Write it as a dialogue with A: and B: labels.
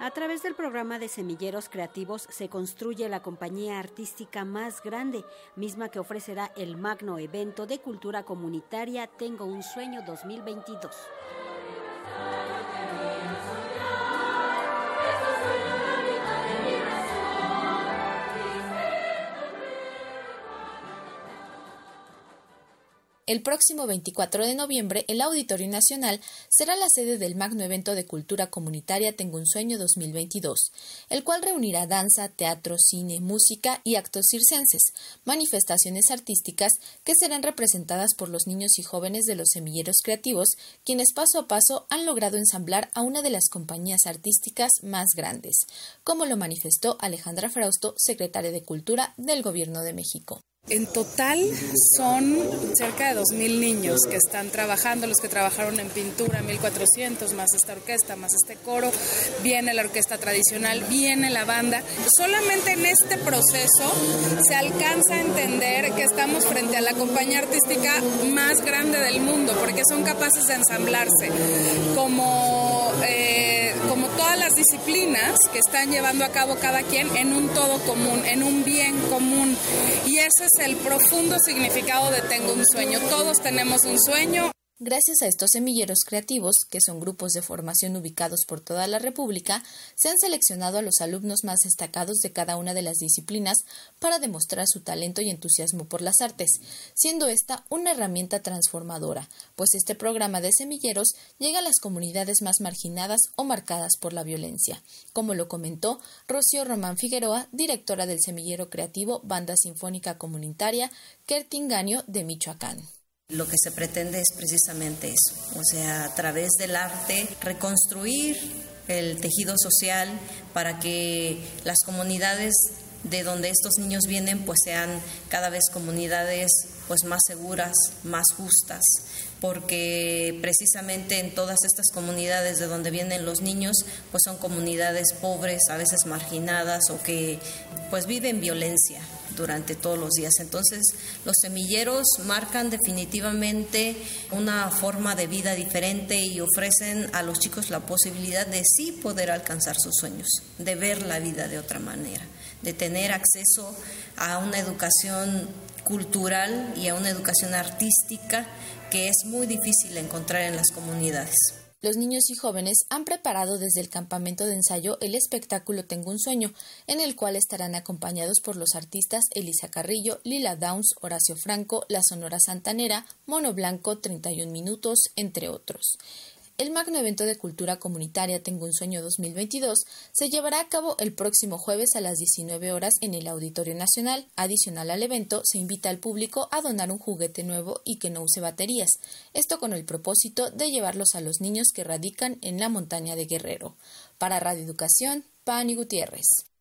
A: A través del programa de Semilleros Creativos se construye la compañía artística más grande, misma que ofrecerá el magno evento de cultura comunitaria Tengo un sueño 2022.
B: El próximo 24 de noviembre, el Auditorio Nacional será la sede del magno evento de cultura comunitaria Tengo un sueño 2022, el cual reunirá danza, teatro, cine, música y actos circenses, manifestaciones artísticas que serán representadas por los niños y jóvenes de los semilleros creativos, quienes paso a paso han logrado ensamblar a una de las compañías artísticas más grandes, como lo manifestó Alejandra Frausto, secretaria de Cultura del Gobierno de México.
C: En total son cerca de 2.000 niños que están trabajando, los que trabajaron en pintura, 1.400, más esta orquesta, más este coro, viene la orquesta tradicional, viene la banda. Solamente en este proceso se alcanza a entender que estamos frente a la compañía artística más grande del mundo, porque son capaces de ensamblarse como... Eh, las disciplinas que están llevando a cabo cada quien en un todo común, en un bien común. Y ese es el profundo significado de Tengo un sueño. Todos tenemos un sueño.
B: Gracias a estos semilleros creativos, que son grupos de formación ubicados por toda la República, se han seleccionado a los alumnos más destacados de cada una de las disciplinas para demostrar su talento y entusiasmo por las artes, siendo esta una herramienta transformadora, pues este programa de semilleros llega a las comunidades más marginadas o marcadas por la violencia, como lo comentó Rocío Román Figueroa, directora del semillero creativo Banda Sinfónica Comunitaria Kertingaño de Michoacán.
D: Lo que se pretende es precisamente eso, o sea, a través del arte reconstruir el tejido social para que las comunidades de donde estos niños vienen pues sean cada vez comunidades pues más seguras, más justas, porque precisamente en todas estas comunidades de donde vienen los niños pues son comunidades pobres, a veces marginadas o que pues viven violencia durante todos los días. Entonces, los semilleros marcan definitivamente una forma de vida diferente y ofrecen a los chicos la posibilidad de sí poder alcanzar sus sueños, de ver la vida de otra manera, de tener acceso a una educación cultural y a una educación artística que es muy difícil encontrar en las comunidades.
B: Los niños y jóvenes han preparado desde el campamento de ensayo el espectáculo Tengo un sueño, en el cual estarán acompañados por los artistas Elisa Carrillo, Lila Downs, Horacio Franco, La Sonora Santanera, Mono Blanco, 31 Minutos, entre otros. El magno evento de cultura comunitaria Tengo un sueño 2022 se llevará a cabo el próximo jueves a las 19 horas en el Auditorio Nacional. Adicional al evento, se invita al público a donar un juguete nuevo y que no use baterías. Esto con el propósito de llevarlos a los niños que radican en la montaña de Guerrero. Para Radio Educación, Pani Gutiérrez.